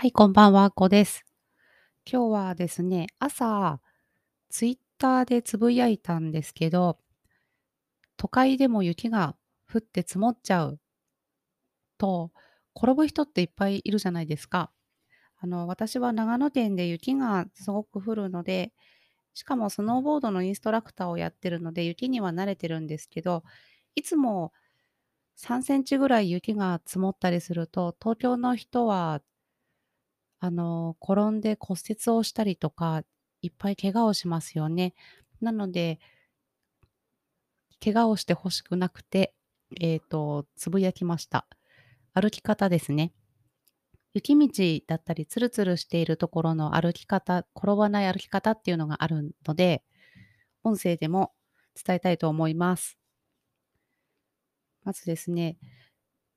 はい、こんばんは、こです。今日はですね、朝、ツイッターでつぶやいたんですけど、都会でも雪が降って積もっちゃうと、転ぶ人っていっぱいいるじゃないですか。あの、私は長野県で雪がすごく降るので、しかもスノーボードのインストラクターをやってるので、雪には慣れてるんですけど、いつも3センチぐらい雪が積もったりすると、東京の人はあの、転んで骨折をしたりとか、いっぱい怪我をしますよね。なので、怪我をして欲しくなくて、えっと、つぶやきました。歩き方ですね。雪道だったり、ツルツルしているところの歩き方、転ばない歩き方っていうのがあるので、音声でも伝えたいと思います。まずですね、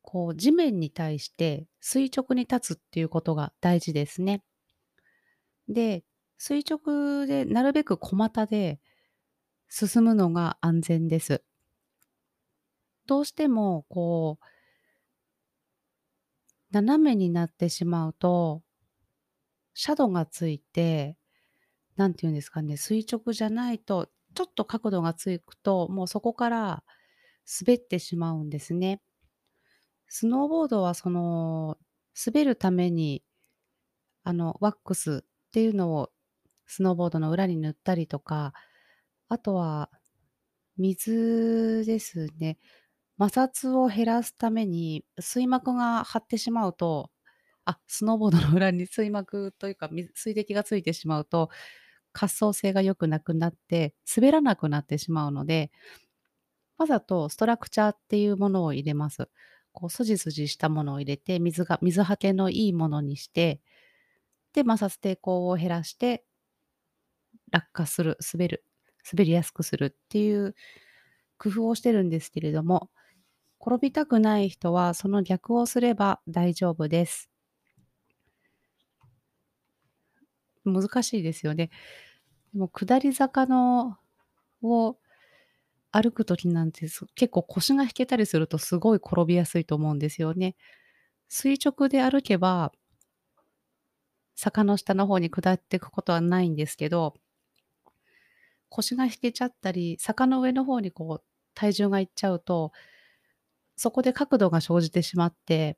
こう地面に対して垂直に立つっていうことが大事ですね。で、垂直でなるべく小股で進むのが安全です。どうしてもこう斜めになってしまうと、シャドウがついて、なんて言うんですかね、垂直じゃないと、ちょっと角度がつくと、もうそこから滑ってしまうんですね。スノーボードはその、滑るために、あの、ワックスっていうのをスノーボードの裏に塗ったりとか、あとは水ですね。摩擦を減らすために水膜が張ってしまうと、あ、スノーボードの裏に水膜というか、水滴がついてしまうと、滑走性が良くなくなって、滑らなくなってしまうので、わざとストラクチャーっていうものを入れます。こう、スジスジしたものを入れて、水が水はけのいいものにして、で、摩擦抵抗を減らして、落下する、滑る、滑りやすくするっていう工夫をしてるんですけれども、転びたくない人はその逆をすれば大丈夫です。難しいですよね。でも下り坂のを歩く時なんて、結構腰が引けたりするとすごい転びやすいと思うんですよね。垂直で歩けば、坂の下の方に下っていくことはないんですけど、腰が引けちゃったり、坂の上の方にこう体重がいっちゃうと、そこで角度が生じてしまって、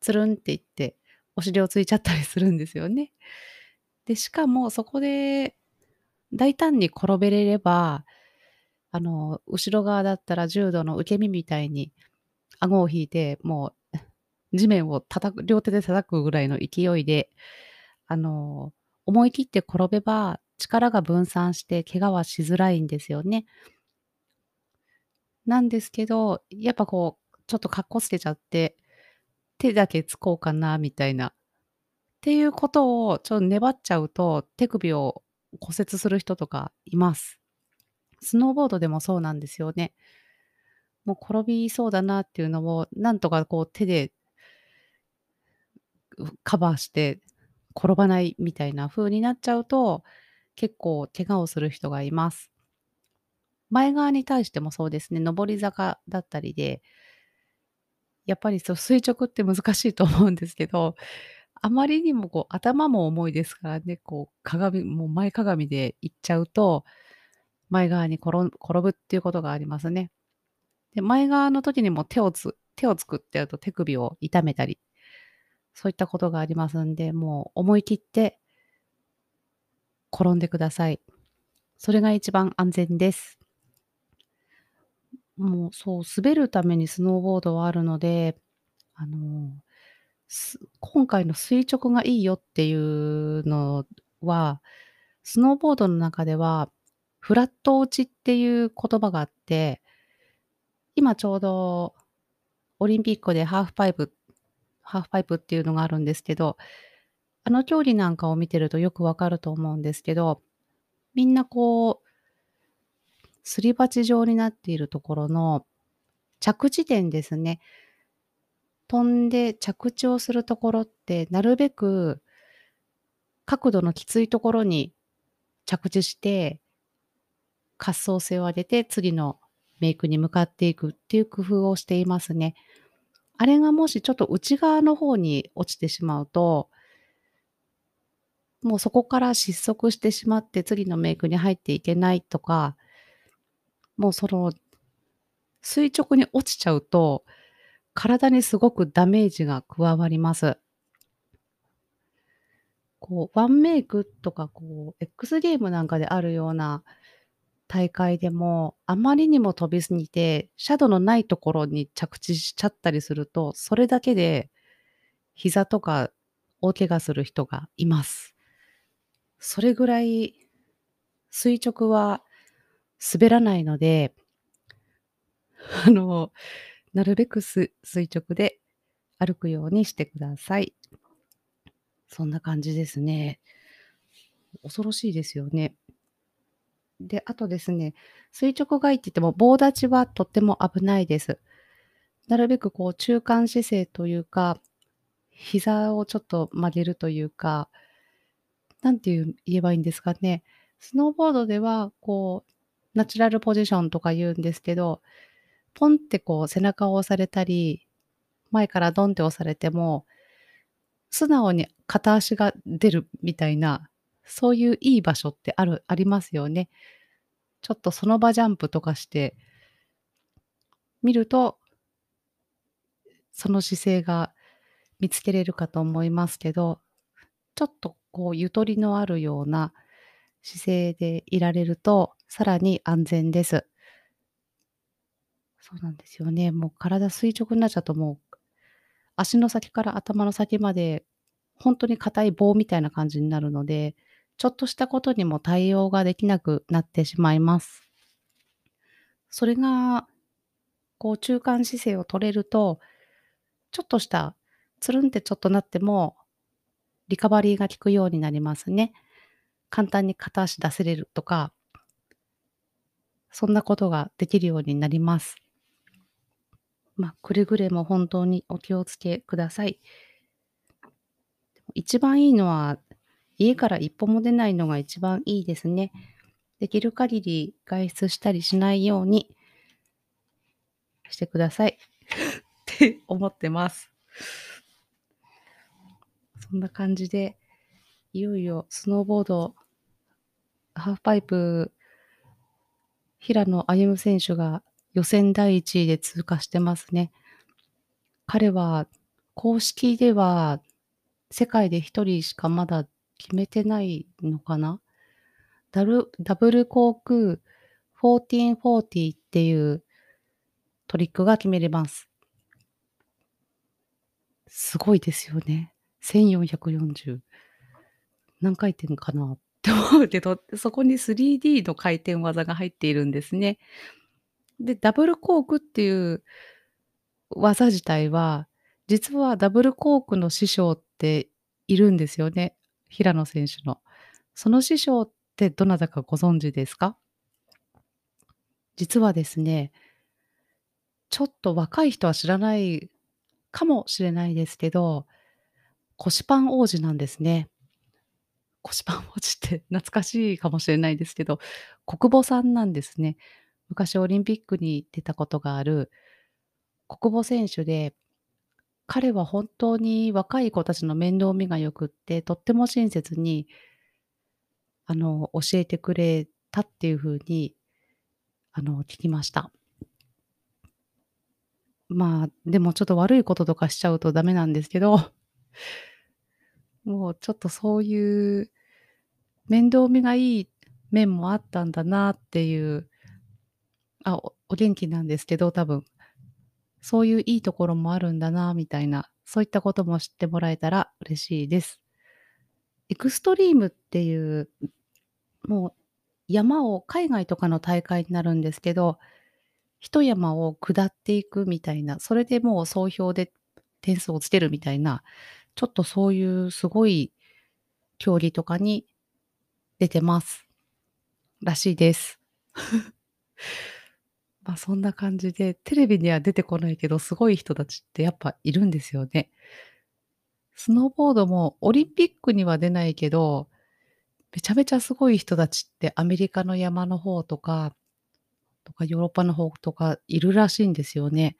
つるんっていって、お尻をついちゃったりするんですよね。で、しかもそこで大胆に転べれれば、あの、後ろ側だったら重度の受け身みたいに顎を引いて、もう地面を叩く両手で叩くぐらいの勢いで、あの、思い切って転べば力が分散して怪我はしづらいんですよね。なんですけど、やっぱこう、ちょっとかっこつけちゃって、手だけつこうかなみたいな。っていうことをちょっと粘っちゃうと、手首を骨折する人とかいます。スノーボードでもそうなんですよね。もう転びそうだなっていうのを、なんとかこう手でカバーして転ばないみたいな風になっちゃうと、結構怪我をする人がいます。前側に対してもそうですね、上り坂だったりで、やっぱりそう垂直って難しいと思うんですけど、あまりにもこう頭も重いですからね、こう鏡もう前かがみで行っちゃうと前側に転ぶっていうことがありますね。で、前側の時にも手をつ手を作ってやると手首を痛めたり、そういったことがありますんで、もう思い切って転んでください。それが一番安全です。もう、そう、滑るためにスノーボードはあるので、あの、今回の垂直がいいよっていうのは、スノーボードの中ではフラット落ちっていう言葉があって、今ちょうどオリンピックでハーフパイプハーフパイプっていうのがあるんですけど、あの競技なんかを見てるとよくわかると思うんですけど、みんなこう、すり鉢状になっているところの着地点ですね。飛んで着地をするところって、なるべく角度のきついところに着地して滑走性を上げて次のメイクに向かっていくっていう工夫をしていますね。あれがもしちょっと内側の方に落ちてしまうと、もうそこから失速してしまって次のメイクに入っていけないとか、もうその、垂直に落ちちゃうと、体にすごくダメージが加わります。こう、ワンメイクとか、こう、X ゲームなんかであるような大会でも、あまりにも飛びすぎて、シャドウのないところに着地しちゃったりすると、それだけで膝とか大怪我する人がいます。それぐらい垂直は滑らないので、あの、なるべく垂直で歩くようにしてください。そんな感じですね。恐ろしいですよね。で、あとですね、垂直がいいって言っても棒立ちはとっても危ないです。なるべくこう中間姿勢というか、膝をちょっと曲げるというか、なんて言えばいいんですかね。スノーボードでは、こう、ナチュラルポジションとか言うんですけど、ポンってこう背中を押されたり、前からドンって押されても、素直に片足が出るみたいな、そういういい場所ってある、ありますよね。ちょっとその場ジャンプとかして、見ると、その姿勢が見つけれるかと思いますけど、ちょっとこうゆとりのあるような姿勢でいられると、さらに安全です。そうなんですよね。もう体垂直になっちゃうともう、足の先から頭の先まで、本当に硬い棒みたいな感じになるので、ちょっとしたことにも対応ができなくなってしまいます。それが、こう中間姿勢を取れると、ちょっとしたつるんってちょっとなっても、リカバリーが効くようになりますね。簡単に片足出せれるとか、そんなことができるようになります。まあ、くれぐれも本当にお気をつけください。一番いいのは、家から一歩も出ないのが一番いいですね。できる限り外出したりしないようにしてください。って思ってます。そんな感じで、いよいよスノーボード、ハーフパイプ、平野歩夢選手が予選第1位で通過してますね。彼は公式では世界で1人しかまだ決めてないのかな？ダルダブルコーク1440っていうトリックが決めれます。すごいですよね。1440。何回転かなって思うけど、そこに 3D の回転技が入っているんですね。で、ダブルコークっていう技自体は、実はダブルコークの師匠っているんですよね。平野選手の。その師匠ってどなたかご存知ですか？実はですね、ちょっと若い人は知らないかもしれないですけど、腰パン王子なんですね。腰パン王子って懐かしいかもしれないですけど、国母さんなんですね。昔オリンピックに出たことがある国母選手で、彼は本当に若い子たちの面倒見が良くって、とっても親切に、あの、教えてくれたっていう風に、あの、聞きました。まあ、でもちょっと悪いこととかしちゃうとダメなんですけど、もうちょっとそういう面倒見がいい面もあったんだなっていうあ、お元気なんですけど、多分。そういういいところもあるんだなみたいな、そういったことも知ってもらえたら嬉しいです。エクストリームっていう、もう山を海外とかの大会になるんですけど、一山を下っていくみたいな、それでもう総評で点数をつけるみたいな、ちょっとそういうすごい競技とかに出てます。らしいです。まあ、そんな感じで、テレビには出てこないけど、すごい人たちってやっぱいるんですよね。スノーボードもオリンピックには出ないけど、めちゃめちゃすごい人たちってアメリカの山の方とか、とかヨーロッパの方とかいるらしいんですよね。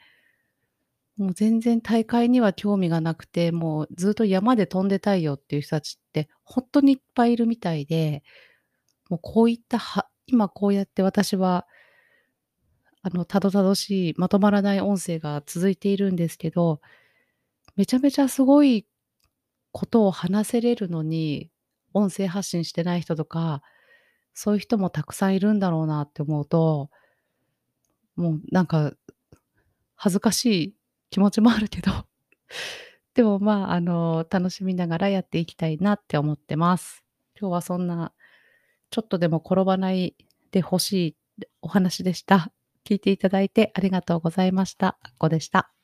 もう全然大会には興味がなくて、もうずっと山で飛んでたいよっていう人たちってほんとにいっぱいいるみたいで、もうこういったは今こうやって私はあの、たどたどしい、まとまらない音声が続いているんですけど、めちゃめちゃすごいことを話せれるのに、音声発信してない人とか、そういう人もたくさんいるんだろうなって思うともうなんか、恥ずかしい気持ちもあるけど、でも、まあ、あの、楽しみながらやっていきたいなって思ってます。今日はそんな、ちょっとでも転ばないで欲しいお話でした。聞いていただいてありがとうございました。あっこでした。